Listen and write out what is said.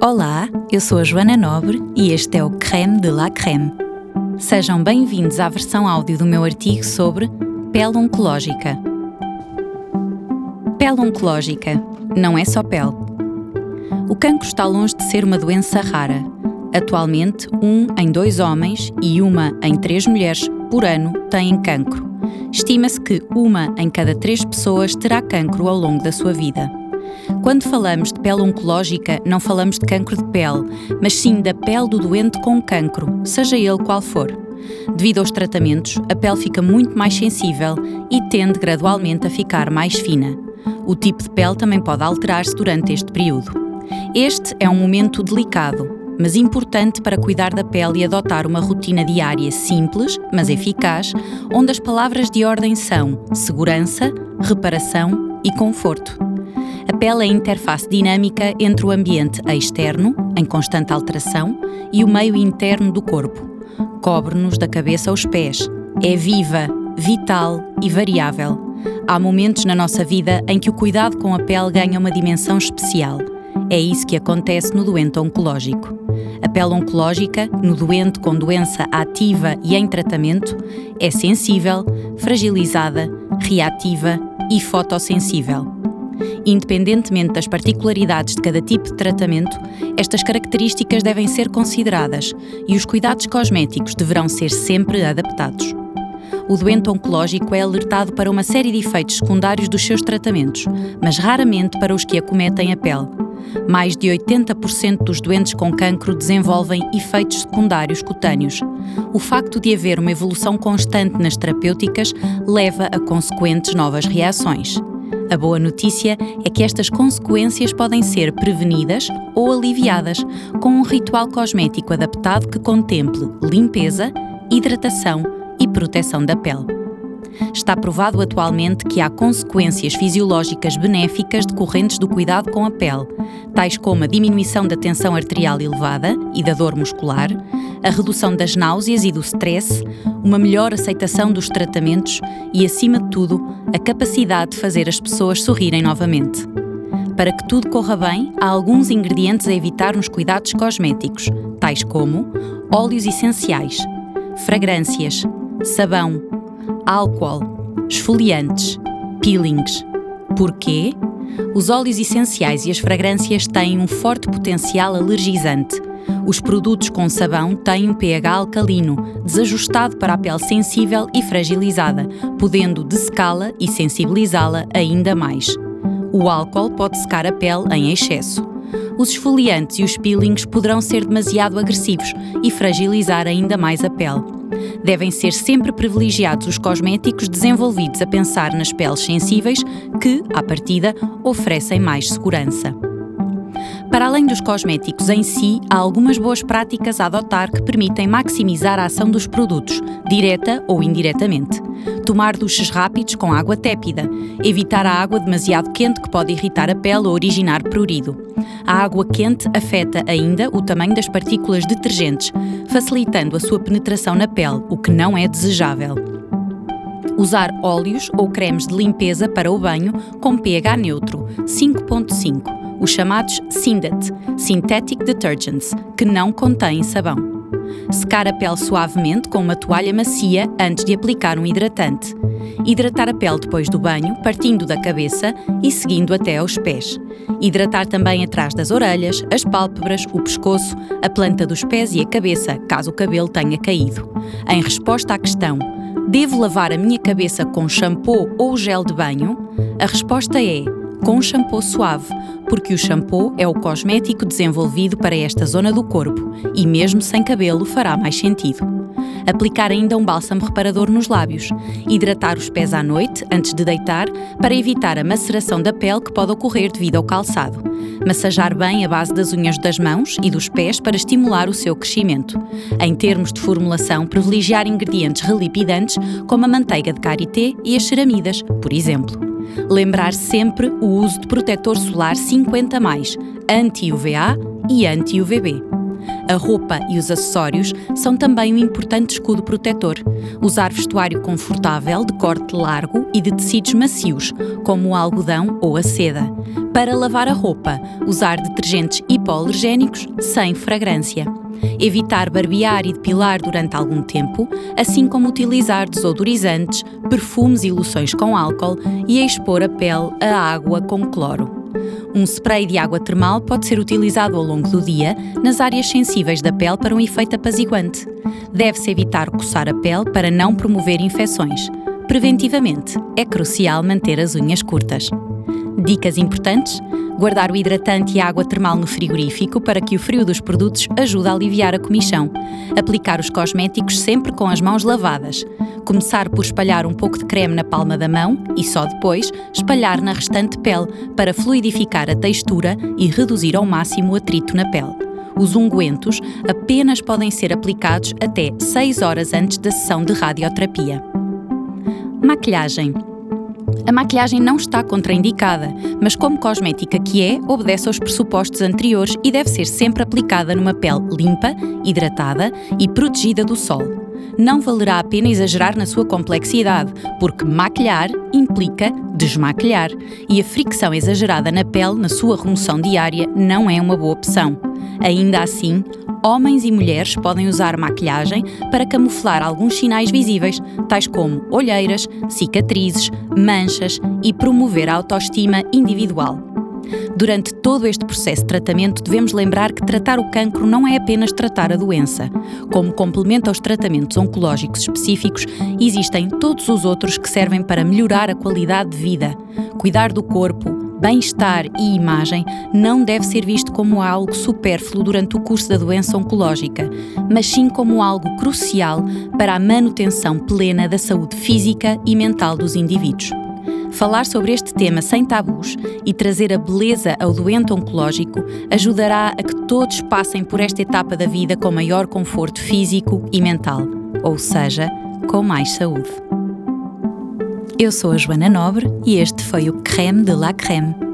Olá, eu sou a Joana Nobre e este é o Creme de la Creme. Sejam bem-vindos à versão áudio do meu artigo sobre pele oncológica. Pele oncológica não é só pele. O cancro está longe de ser uma doença rara. Atualmente, um em dois homens e uma em três mulheres por ano têm cancro. Estima-se que uma em cada três pessoas terá cancro ao longo da sua vida. Quando falamos de pele oncológica, não falamos de cancro de pele, mas sim da pele do doente com cancro, seja ele qual for. Devido aos tratamentos, a pele fica muito mais sensível e tende gradualmente a ficar mais fina. O tipo de pele também pode alterar-se durante este período. Este é um momento delicado, mas importante para cuidar da pele e adotar uma rotina diária simples, mas eficaz, onde as palavras de ordem são segurança, reparação e conforto. A pele é a interface dinâmica entre o ambiente externo, em constante alteração, e o meio interno do corpo. Cobre-nos da cabeça aos pés. É viva, vital e variável. Há momentos na nossa vida em que o cuidado com a pele ganha uma dimensão especial. É isso que acontece no doente oncológico. A pele oncológica, no doente com doença ativa e em tratamento, é sensível, fragilizada, reativa e fotossensível. Independentemente das particularidades de cada tipo de tratamento, estas características devem ser consideradas e os cuidados cosméticos deverão ser sempre adaptados. O doente oncológico é alertado para uma série de efeitos secundários dos seus tratamentos, mas raramente para os que acometem a pele. Mais de 80% dos doentes com cancro desenvolvem efeitos secundários cutâneos. O facto de haver uma evolução constante nas terapêuticas leva a consequentes novas reações. A boa notícia é que estas consequências podem ser prevenidas ou aliviadas com um ritual cosmético adaptado que contemple limpeza, hidratação e proteção da pele. Está provado atualmente que há consequências fisiológicas benéficas decorrentes do cuidado com a pele, tais como a diminuição da tensão arterial elevada e da dor muscular, a redução das náuseas e do stress, uma melhor aceitação dos tratamentos e, acima de tudo, a capacidade de fazer as pessoas sorrirem novamente. Para que tudo corra bem, há alguns ingredientes a evitar nos cuidados cosméticos, tais como óleos essenciais, fragrâncias, sabão, álcool, esfoliantes, peelings. Porquê? Os óleos essenciais e as fragrâncias têm um forte potencial alergizante. Os produtos com sabão têm um pH alcalino, desajustado para a pele sensível e fragilizada, podendo dessecá-la e sensibilizá-la ainda mais. O álcool pode secar a pele em excesso. Os esfoliantes e os peelings poderão ser demasiado agressivos e fragilizar ainda mais a pele devem ser sempre privilegiados os cosméticos desenvolvidos a pensar nas peles sensíveis que, à partida, oferecem mais segurança. Para além dos cosméticos em si, há algumas boas práticas a adotar que permitem maximizar a ação dos produtos, direta ou indiretamente. Tomar duches rápidos com água tépida, evitar a água demasiado quente que pode irritar a pele ou originar prurido. A água quente afeta ainda o tamanho das partículas detergentes, facilitando a sua penetração na pele, o que não é desejável. Usar óleos ou cremes de limpeza para o banho com pH neutro, 5.5 os chamados SYNDET, Synthetic Detergents, que não contêm sabão. Secar a pele suavemente com uma toalha macia antes de aplicar um hidratante. Hidratar a pele depois do banho, partindo da cabeça e seguindo até aos pés. Hidratar também atrás das orelhas, as pálpebras, o pescoço, a planta dos pés e a cabeça, caso o cabelo tenha caído. Em resposta à questão: Devo lavar a minha cabeça com shampoo ou gel de banho? A resposta é com shampoo suave, porque o shampoo é o cosmético desenvolvido para esta zona do corpo e, mesmo sem cabelo, fará mais sentido. Aplicar ainda um bálsamo reparador nos lábios. Hidratar os pés à noite, antes de deitar, para evitar a maceração da pele que pode ocorrer devido ao calçado. Massajar bem a base das unhas das mãos e dos pés para estimular o seu crescimento. Em termos de formulação, privilegiar ingredientes relipidantes como a manteiga de karité e as ceramidas, por exemplo. Lembrar sempre o uso de protetor solar 50, anti-UVA e anti-UVB. A roupa e os acessórios são também um importante escudo protetor. Usar vestuário confortável, de corte largo e de tecidos macios, como o algodão ou a seda. Para lavar a roupa, usar detergentes hipoalergénicos sem fragrância. Evitar barbear e depilar durante algum tempo, assim como utilizar desodorizantes, perfumes e loções com álcool e expor a pele a água com cloro. Um spray de água termal pode ser utilizado ao longo do dia nas áreas sensíveis da pele para um efeito apaziguante. Deve-se evitar coçar a pele para não promover infecções. Preventivamente, é crucial manter as unhas curtas. Dicas importantes: guardar o hidratante e a água termal no frigorífico para que o frio dos produtos ajude a aliviar a comichão. Aplicar os cosméticos sempre com as mãos lavadas. Começar por espalhar um pouco de creme na palma da mão e só depois espalhar na restante pele para fluidificar a textura e reduzir ao máximo o atrito na pele. Os ungüentos apenas podem ser aplicados até 6 horas antes da sessão de radioterapia. Maquilhagem. A maquilhagem não está contraindicada, mas como cosmética que é, obedece aos pressupostos anteriores e deve ser sempre aplicada numa pele limpa, hidratada e protegida do sol. Não valerá a pena exagerar na sua complexidade, porque maquilhar implica desmaquilhar, e a fricção exagerada na pele na sua remoção diária não é uma boa opção. Ainda assim, homens e mulheres podem usar maquilhagem para camuflar alguns sinais visíveis, tais como olheiras, cicatrizes, manchas e promover a autoestima individual. Durante todo este processo de tratamento, devemos lembrar que tratar o cancro não é apenas tratar a doença. Como complemento aos tratamentos oncológicos específicos, existem todos os outros que servem para melhorar a qualidade de vida. Cuidar do corpo, bem-estar e imagem não deve ser visto como algo supérfluo durante o curso da doença oncológica, mas sim como algo crucial para a manutenção plena da saúde física e mental dos indivíduos. Falar sobre este tema sem tabus e trazer a beleza ao doente oncológico ajudará a que todos passem por esta etapa da vida com maior conforto físico e mental, ou seja, com mais saúde. Eu sou a Joana Nobre e este foi o Creme de la Creme